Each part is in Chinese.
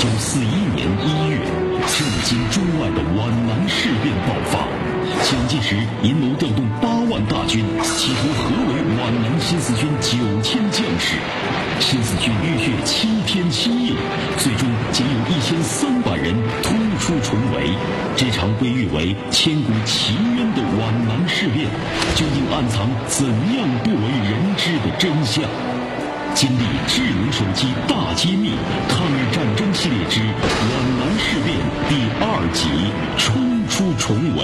九四一年一月，震惊中外的皖南事变爆发，蒋介石阴谋调动八万大军，企图合围皖南新四军九千将士。新四军浴血七天七夜，最终仅有一千三百人突出重围。这场被誉为千古奇冤的皖南事变，究竟暗藏怎样不为人知的真相？经历智能手机大揭秘，抗日战争系列之皖南事变第二集：冲出重围。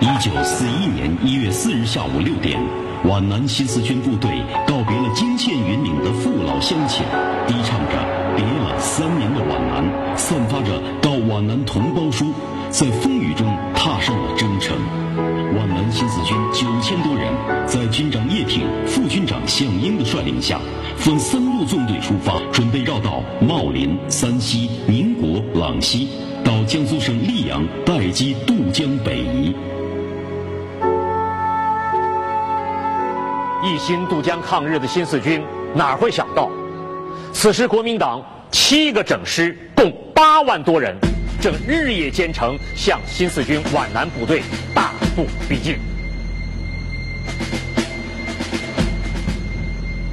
一九四一年一月四日下午六点，皖南新四军部队告别了惊现云岭的父老乡亲，低唱着别了三年的皖南，散发着到皖南同胞书。在风雨中踏上了征程。皖南新四军九千多人，在军长叶挺、副军长项英的率领下，分三路纵队出发，准备绕道茂林、三溪、宁国、朗西，到江苏省溧阳待机渡江北移。一心渡江抗日的新四军哪会想到，此时国民党七个整师，共八万多人。正日夜兼程向新四军皖南部队大步逼近。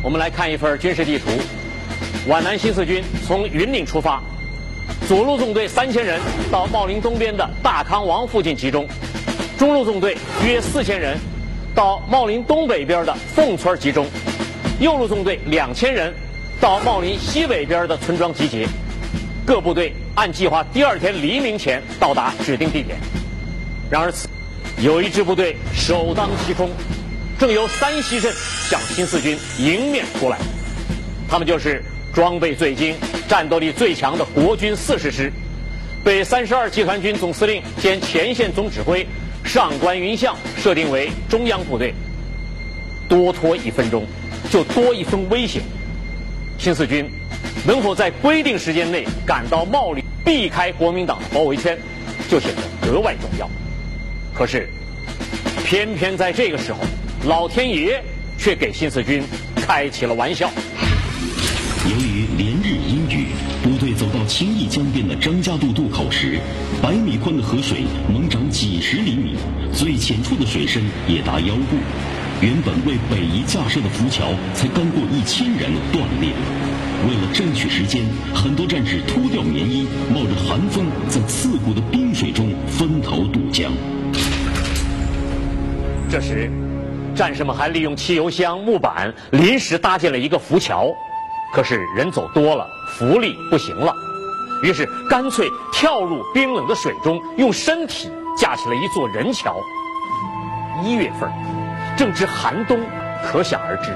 我们来看一份军事地图：皖南新四军从云岭出发，左路纵队三千人到茂林东边的大康王附近集中；中路纵队约四千人到茂林东北边的凤村集中；右路纵队两千人到茂林西北边的村庄集结。各部队按计划第二天黎明前到达指定地点。然而，有一支部队首当其冲，正由三溪镇向新四军迎面扑来。他们就是装备最精、战斗力最强的国军四十师，被三十二集团军总司令兼前线总指挥上官云相设定为中央部队。多拖一分钟，就多一分危险。新四军。能否在规定时间内赶到茂林，避开国民党的包围圈，就显得格外重要。可是，偏偏在这个时候，老天爷却给新四军开起了玩笑。由于连日阴雨，部队走到青弋江边的张家渡渡口时，百米宽的河水猛涨几十厘米，最浅处的水深也达腰部。原本为北移架设的浮桥，才刚过一千人断裂。为了争取时间，很多战士脱掉棉衣，冒着寒风，在刺骨的冰水中分头渡江。这时，战士们还利用汽油箱、木板临时搭建了一个浮桥。可是人走多了，浮力不行了，于是干脆跳入冰冷的水中，用身体架起了一座人桥。一月份，正值寒冬，可想而知，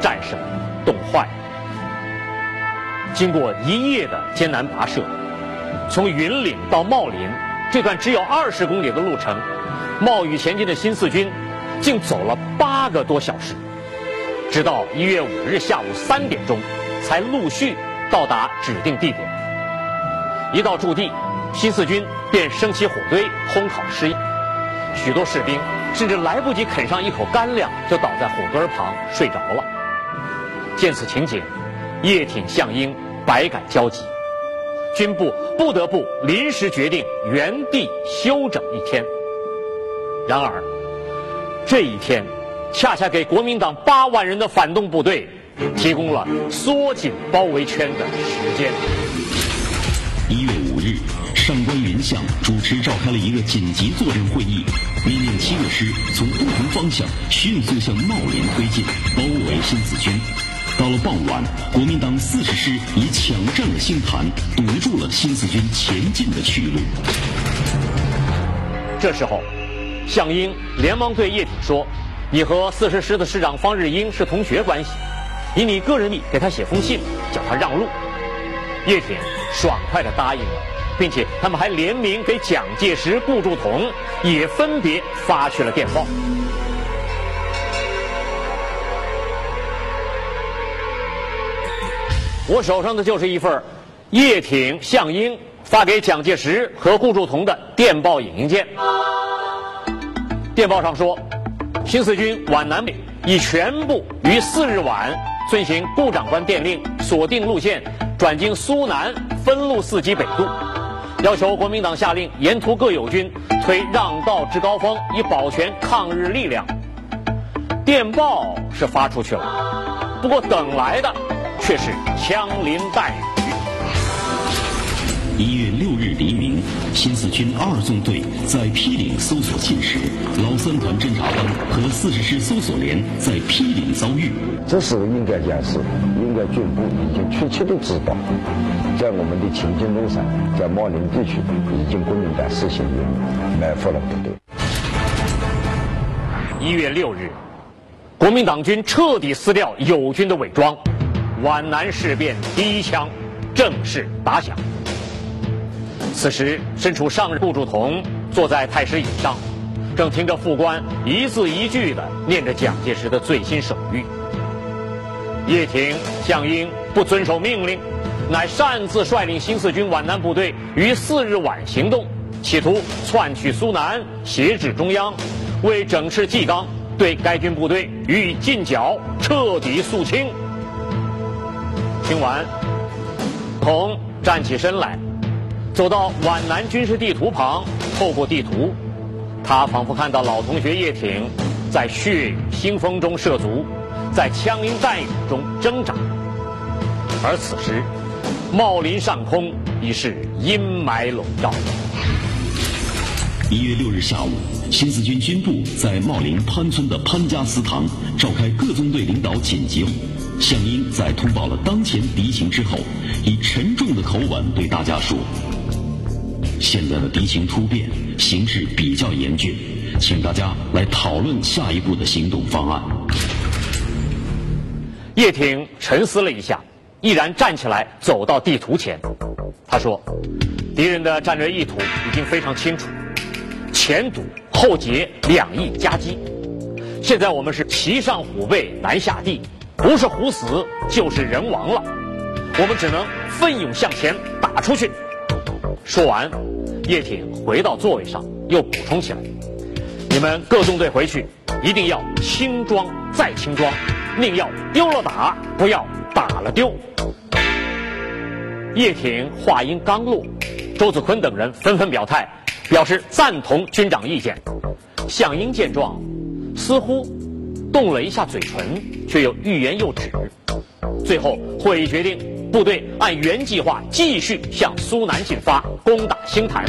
战士们冻坏了。经过一夜的艰难跋涉，从云岭到茂林这段只有二十公里的路程，冒雨前进的新四军竟走了八个多小时，直到一月五日下午三点钟，才陆续到达指定地点。一到驻地，新四军便升起火堆烘烤食饮，许多士兵甚至来不及啃上一口干粮，就倒在火堆旁睡着了。见此情景。叶挺、项英百感交集，军部不得不临时决定原地休整一天。然而，这一天恰恰给国民党八万人的反动部队提供了缩紧包围圈的时间。向，主持召开了一个紧急作战会议，命令七个师从不同方向迅速向茂林推进，包围新四军。到了傍晚，国民党四十师已抢占了星坛，堵住了新四军前进的去路。这时候，项英连忙对叶挺说：“你和四十师的师长方日英是同学关系，以你个人力给他写封信，叫他让路。”叶挺爽快地答应了，并且他们还联名给蒋介石、顾祝同也分别发去了电报。我手上的就是一份叶挺、项英发给蒋介石和顾祝同的电报影印件。电报上说，新四军皖南北已全部于四日晚遵行顾长官电令，锁定路线，转经苏南，分路四级北渡，要求国民党下令沿途各友军推让道至高峰，以保全抗日力量。电报是发出去了，不过等来的却是枪林弹雨。一月六日黎明，新四军二纵队在毗岭搜索信时，老三团侦察班和四十师搜索连在毗岭遭遇。这时候应该讲是，应该军部已经确切的知道，在我们的前进路上，在茂林地区，已经国民党实行了埋伏了部队。一月六日，国民党军彻底撕掉友军的伪装，皖南事变第一枪正式打响。此时，身处上任顾祝同坐在太师椅上，正听着副官一字一句地念着蒋介石的最新手谕。叶挺、项英不遵守命令，乃擅自率领新四军皖南部队于四日晚行动，企图窜去苏南，挟制中央，为整治纪纲，对该军部队予以进剿，彻底肃清。听完，同站起身来。走到皖南军事地图旁，透过地图，他仿佛看到老同学叶挺在血雨腥风中涉足，在枪林弹雨中挣扎。而此时，茂林上空已是阴霾笼罩。一月六日下午，新四军军部在茂林潘村的潘家祠堂召开各纵队领导紧急会。项英在通报了当前敌情之后，以沉重的口吻对大家说。现在的敌情突变，形势比较严峻，请大家来讨论下一步的行动方案。叶挺沉思了一下，毅然站起来，走到地图前。他说：“敌人的战略意图已经非常清楚，前堵后截，两翼夹击。现在我们是骑上虎背，难下地，不是虎死就是人亡了。我们只能奋勇向前，打出去。”说完，叶挺回到座位上，又补充起来：“你们各纵队回去，一定要轻装再轻装，宁要丢了打，不要打了丢。”叶挺话音刚落，周子坤等人纷纷表态，表示赞同军长意见。项英见状，似乎动了一下嘴唇，却又欲言又止。最后，会议决定。部队按原计划继续向苏南进发，攻打星坛。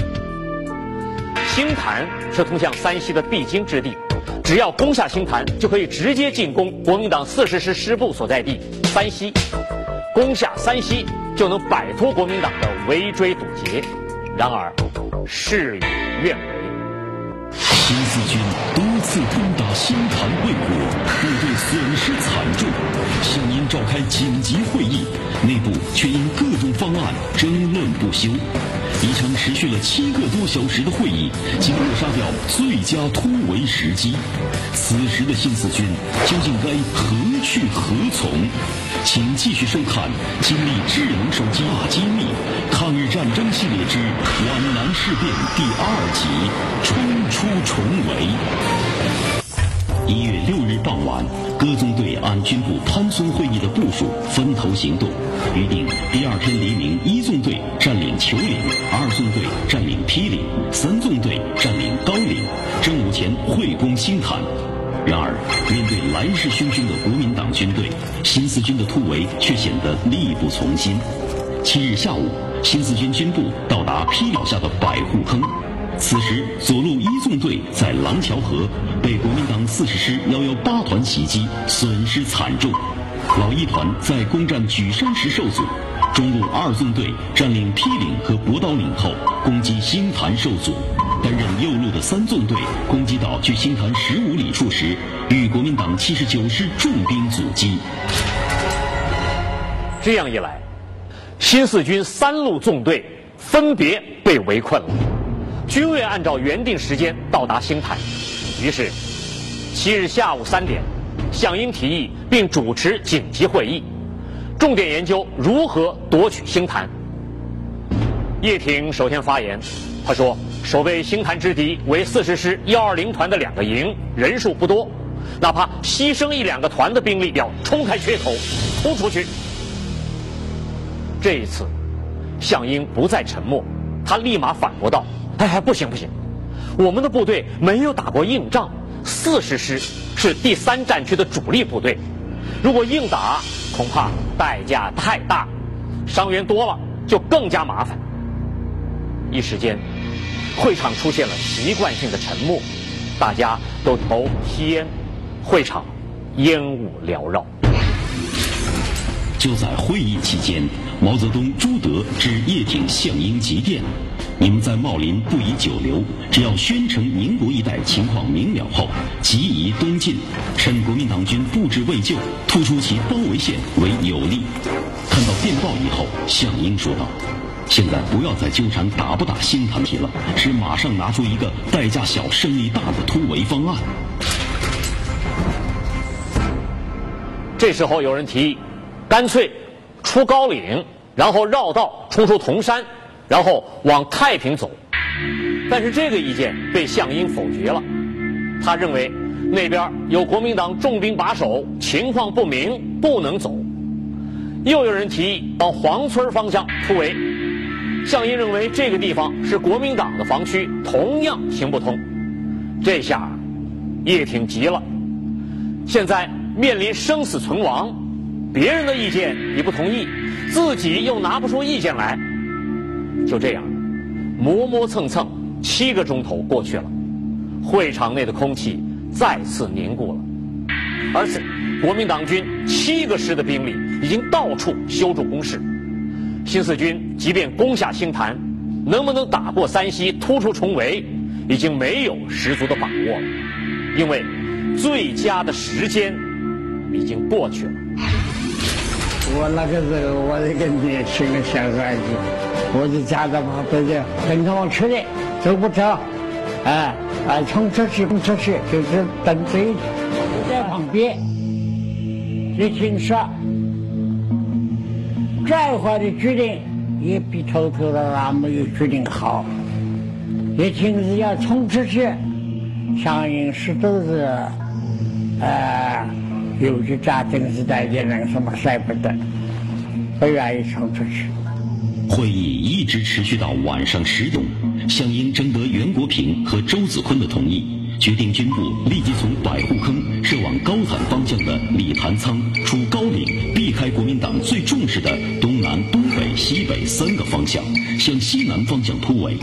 星坛是通向山西的必经之地，只要攻下星坛，就可以直接进攻国民党四十师师部所在地山西。攻下山西，就能摆脱国民党的围追堵截。然而，事与愿违。新四军多次攻打新坛未果，部队损失惨重。向您召开紧急会议。内部却因各种方案争论不休，一场持续了七个多小时的会议，竟扼杀掉最佳突围时机。此时的新四军究竟该何去何从？请继续收看《经历智能手机大揭秘：抗日战争系列之皖南事变》第二集：冲出重围。一月六日傍晚，各纵队按军部潘村会议的部署分头行动，约定第二天黎明，一纵队占领球岭，二纵队占领毗岭，三纵队占领高岭，正午前会攻新坛。然而，面对来势汹汹的国民党军队，新四军的突围却显得力不从心。七日下午，新四军军部到达毗岭下的百户坑。此时，左路一纵队在廊桥河被国民党四十师幺幺八团袭击，损失惨重；老一团在攻占举山时受阻；中路二纵队占领毗岭和博刀岭后，攻击星坛受阻；担任右路的三纵队攻击到距星坛十五里处时，遇国民党七十九师重兵阻击。这样一来，新四军三路纵队分别被围困了。均未按照原定时间到达星坛，于是七日下午三点，项英提议并主持紧急会议，重点研究如何夺取星坛。叶挺首先发言，他说：“守卫星坛之敌为四十师幺二零团的两个营，人数不多，哪怕牺牲一两个团的兵力，要冲开缺口，突出去。这一次，项英不再沉默，他立马反驳道：“哎，不行不行，我们的部队没有打过硬仗，四十师是第三战区的主力部队，如果硬打，恐怕代价太大，伤员多了就更加麻烦。”一时间，会场出现了习惯性的沉默，大家都投吸烟，会场烟雾缭绕。就在会议期间，毛泽东、朱德致叶挺、项英急电：你们在茂林不宜久留，只要宣城、宁国一带情况明了后，即宜东进，趁国民党军布置未就，突出其包围线为有利。看到电报以后，项英说道：“现在不要再纠缠打不打新谈题了，是马上拿出一个代价小、胜利大的突围方案。”这时候有人提议。干脆出高岭，然后绕道冲出铜山，然后往太平走。但是这个意见被项英否决了。他认为那边有国民党重兵把守，情况不明，不能走。又有人提议往黄村方向突围。项英认为这个地方是国民党的防区，同样行不通。这下叶挺急了，现在面临生死存亡。别人的意见你不同意，自己又拿不出意见来，就这样磨磨蹭蹭，七个钟头过去了，会场内的空气再次凝固了。而且，国民党军七个师的兵力已经到处修筑工事，新四军即便攻下星坛，能不能打过山西突出重围，已经没有十足的把握了，因为最佳的时间已经过去了。我那个时候，我一个年轻的小孩子，我就夹着嘛，背着跟着我去的，走不着，哎，哎，冲出去，冲出去，就是等这一在旁边，一听说，再坏的决定也比偷偷的那没有决定好，一听是要冲出去，相应是都是，呃。有的家庭是在那个什么舍不得，不愿意冲出去。会议一直持续到晚上十点，项英征得袁国平和周子坤的同意，决定军部立即从百户坑设往高坦方向的李谭仓出高岭，避开国民党最重视的东南、东北、西北三个方向，向西南方向突围。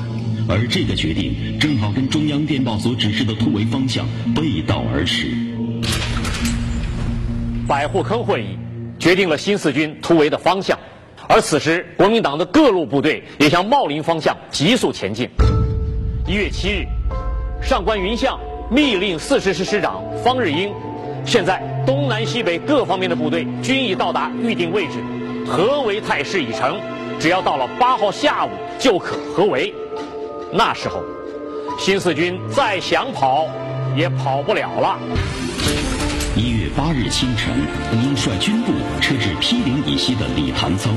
而这个决定正好跟中央电报所指示的突围方向背道而驰。百户坑会议决定了新四军突围的方向，而此时国民党的各路部队也向茂林方向急速前进。一月七日，上官云相密令四十师师长方日英：现在东南西北各方面的部队均已到达预定位置，合围态势已成，只要到了八号下午就可合围。那时候，新四军再想跑也跑不了了。一月八日清晨，本应率军部撤至毗陵以西的李潭仓，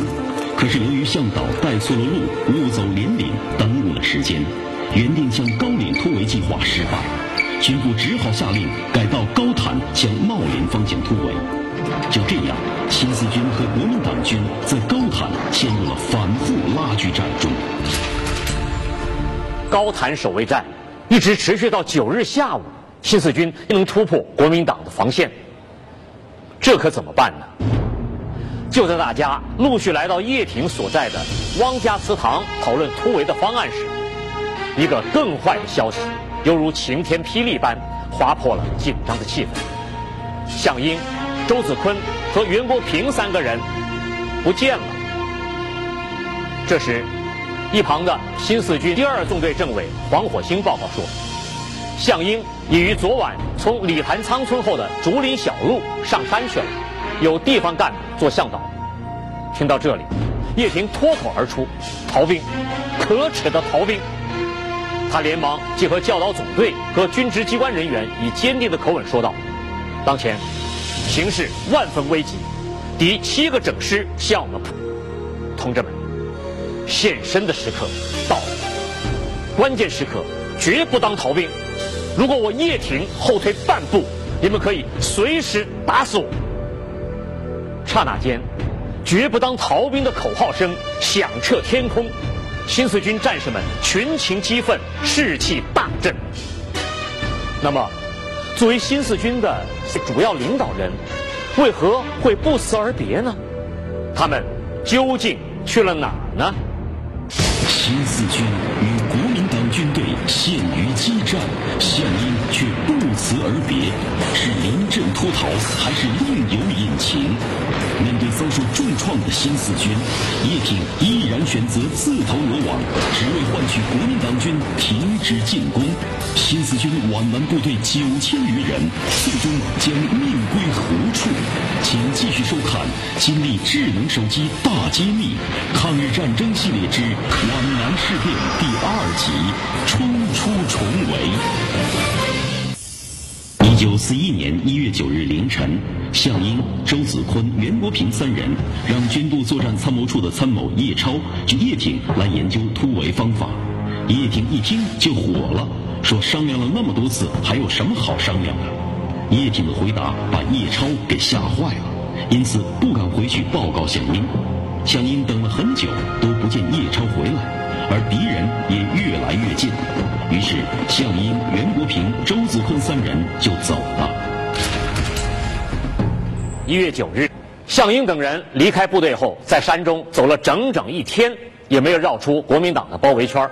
可是由于向导带错了路，误走连岭，耽误了时间，原定向高岭突围计划失败，军部只好下令改到高潭向茂林方向突围。就这样，新四军和国民党军在高潭陷入了反复拉锯战中。高潭守卫战一直持续到九日下午。新四军能突破国民党的防线，这可怎么办呢？就在大家陆续来到叶挺所在的汪家祠堂讨论突围的方案时，一个更坏的消息犹如晴天霹雳般划破了紧张的气氛：项英、周子坤和袁国平三个人不见了。这时，一旁的新四军第二纵队政委黄火星报告说。项英已于昨晚从李盘仓村后的竹林小路上山去了，有地方干部做向导。听到这里，叶挺脱口而出：“逃兵，可耻的逃兵！”他连忙结合教导总队和军职机关人员，以坚定的口吻说道：“当前形势万分危急，敌七个整师向我们扑，同志们，献身的时刻到了，关键时刻绝不当逃兵。”如果我叶挺后退半步，你们可以随时打死我。刹那间，绝不当逃兵的口号声响彻天空，新四军战士们群情激愤，士气大振。那么，作为新四军的主要领导人，为何会不辞而别呢？他们究竟去了哪儿呢？新四军逃，还是另有隐情？面对遭受重创的新四军，叶挺毅然选择自投罗网，只为换取国民党军停止进攻。新四军皖南部队九千余人，最终将命归何处？请继续收看《金立智能手机大揭秘：抗日战争系列之皖南事变》第二集《冲出重围》。一九四一年一月九日凌晨，项英、周子坤、袁国平三人让军部作战参谋处的参谋叶超去叶挺来研究突围方法。叶挺一听就火了。说商量了那么多次，还有什么好商量的？叶挺的回答把叶超给吓坏了，因此不敢回去报告项英。项英等了很久都不见叶超回来，而敌人也越来越近。于是项英、袁国平、周子坤三人就走了。一月九日，项英等人离开部队后，在山中走了整整一天，也没有绕出国民党的包围圈，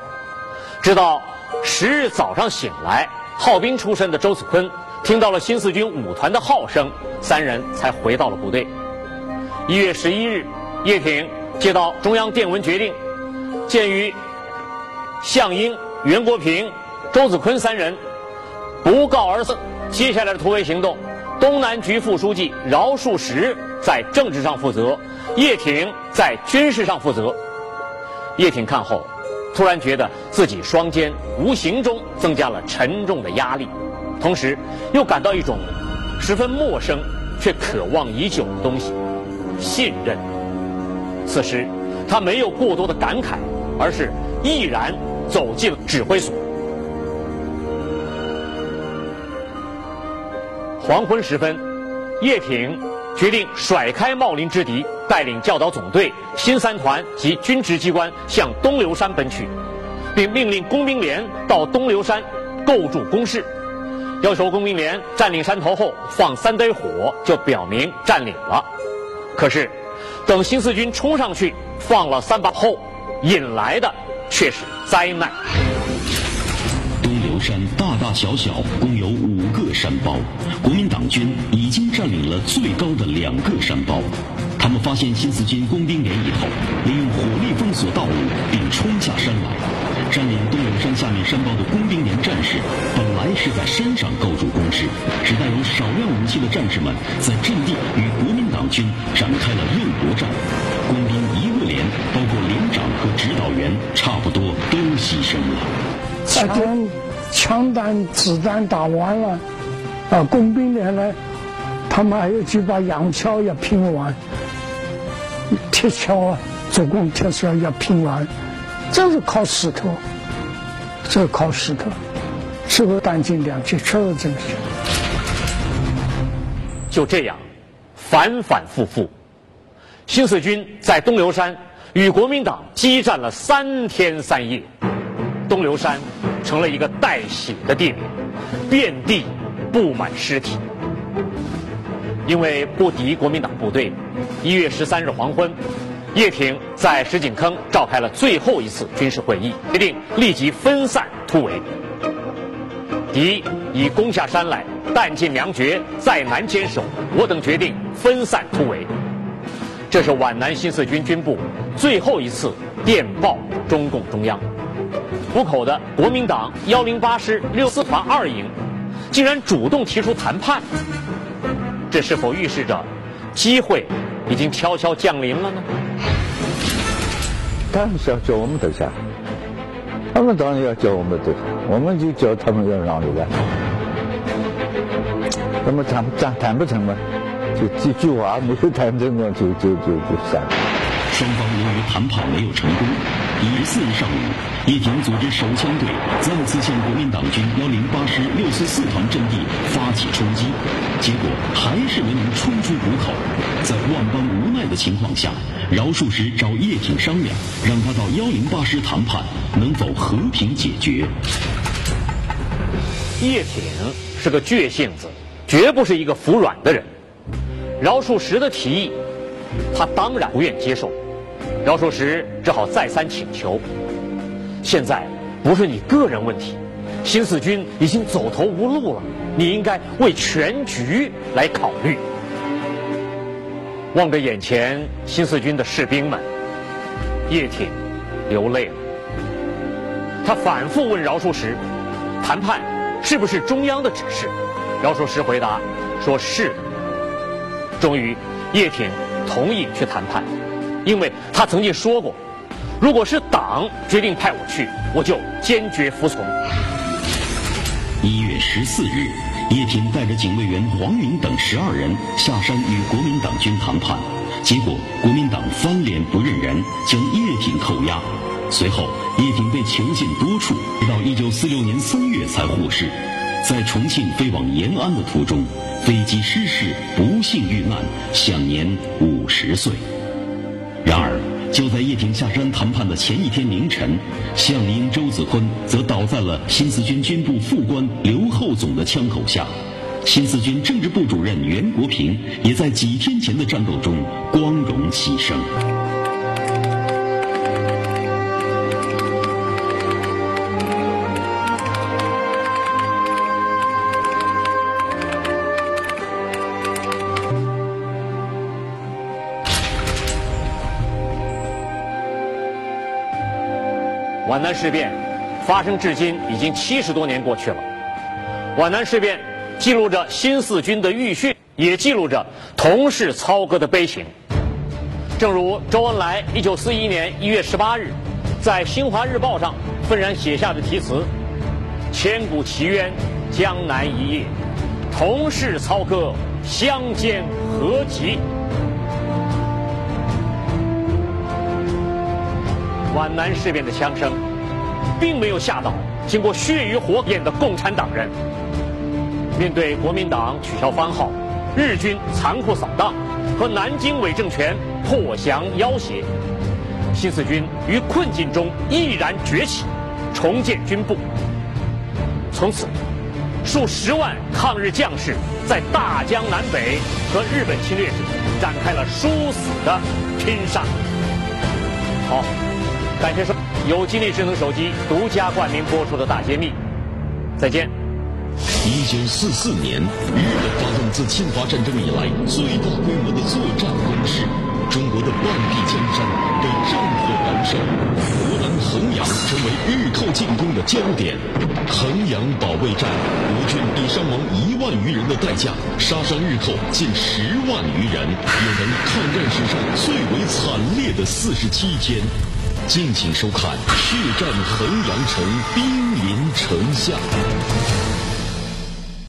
直到。十日早上醒来，号兵出身的周子坤听到了新四军五团的号声，三人才回到了部队。一月十一日，叶挺接到中央电文决定，鉴于项英、袁国平、周子坤三人不告而死，接下来的突围行动，东南局副书记饶漱石在政治上负责，叶挺在军事上负责。叶挺看后。突然觉得自己双肩无形中增加了沉重的压力，同时又感到一种十分陌生却渴望已久的东西——信任。此时，他没有过多的感慨，而是毅然走进指挥所。黄昏时分，叶挺决定甩开茂林之敌。带领教导总队、新三团及军职机关向东流山奔去，并命令工兵连到东流山构筑工事，要求工兵连占领山头后放三堆火，就表明占领了。可是，等新四军冲上去放了三把后，引来的却是灾难。东流山大大小小共有五个山包，国民党军已经占领了最高的两个山包。他们发现新四军工兵连以后，利用火力封锁道路，并冲下山来，占领东流山下面山包的工兵连战士，本来是在山上构筑工事，只带有少量武器的战士们在阵地与国民党军展开了肉搏战。工兵一个连，包括连长指导员，差不多都牺牲了。枪枪弹子弹打完了，啊，工兵连呢，他们还有几把洋枪也拼完。铁锹啊，做工铁锹也拼完，这是靠石头，这靠石头，是不是弹尽粮绝？确实真是。就这样，反反复复，新四军在东流山与国民党激战了三天三夜，东流山成了一个带血的地名，遍地布满尸体。因为不敌国民党部队，一月十三日黄昏，叶挺在石井坑召开了最后一次军事会议，决定立即分散突围。敌已攻下山来，弹尽粮绝，再难坚守，我等决定分散突围。这是皖南新四军军部最后一次电报中共中央。浦口的国民党幺零八师六四团二营，竟然主动提出谈判。这是否预示着机会已经悄悄降临了呢？他们是要叫我们投降，他们当然要叫我们投降，我们就叫他们要让路了。那么谈谈谈不成吗？就几句话没有谈成嘛，就就就就散了。双方由于谈判没有成功，一月四日上午，叶挺组织手枪队再次向国民党军幺零八师六四四团阵地发起冲击，结果还是没能冲出虎口。在万般无奈的情况下，饶漱石找叶挺商量，让他到幺零八师谈判，能否和平解决。叶挺是个倔性子，绝不是一个服软的人。饶漱石的提议，他当然不愿接受。饶漱石只好再三请求。现在不是你个人问题，新四军已经走投无路了，你应该为全局来考虑。望着眼前新四军的士兵们，叶挺流泪了。他反复问饶漱石：“谈判是不是中央的指示？”饶漱石回答说：“是的。”终于，叶挺同意去谈判，因为他曾经说过。如果是党决定派我去，我就坚决服从。一月十四日，叶挺带着警卫员黄明等十二人下山与国民党军谈判，结果国民党翻脸不认人，将叶挺扣押。随后，叶挺被囚禁多处，直到一九四六年三月才获释。在重庆飞往延安的途中，飞机失事，不幸遇难，享年五十岁。然而。就在叶挺下山谈判的前一天凌晨，项英、周子坤则倒在了新四军军部副官刘厚总的枪口下。新四军政治部主任袁国平也在几天前的战斗中光荣牺牲。皖南事变发生至今已经七十多年过去了。皖南事变记录着新四军的浴血，也记录着同是操戈的悲情。正如周恩来一九四一年一月十八日在《新华日报》上愤然写下的题词：“千古奇冤，江南一夜，同是操戈，相煎何急。”皖南事变的枪声，并没有吓倒经过血与火验的共产党人。面对国民党取消番号、日军残酷扫荡和南京伪政权破降要挟，新四军于困境中毅然崛起，重建军部。从此，数十万抗日将士在大江南北和日本侵略者展开了殊死的拼杀。好。感谢收由金立智能手机独家冠名播出的《大揭秘》，再见。一九四四年，日本发动自侵华战争以来最大规模的作战攻势，中国的半壁江山被战火燃烧，湖南衡阳成为日寇进攻的焦点。衡阳保卫战，我军以伤亡一万余人的代价，杀伤日寇近十万余人，有能抗战史上最为惨烈的四十七天。敬请收看《血战衡阳城，兵临城下》。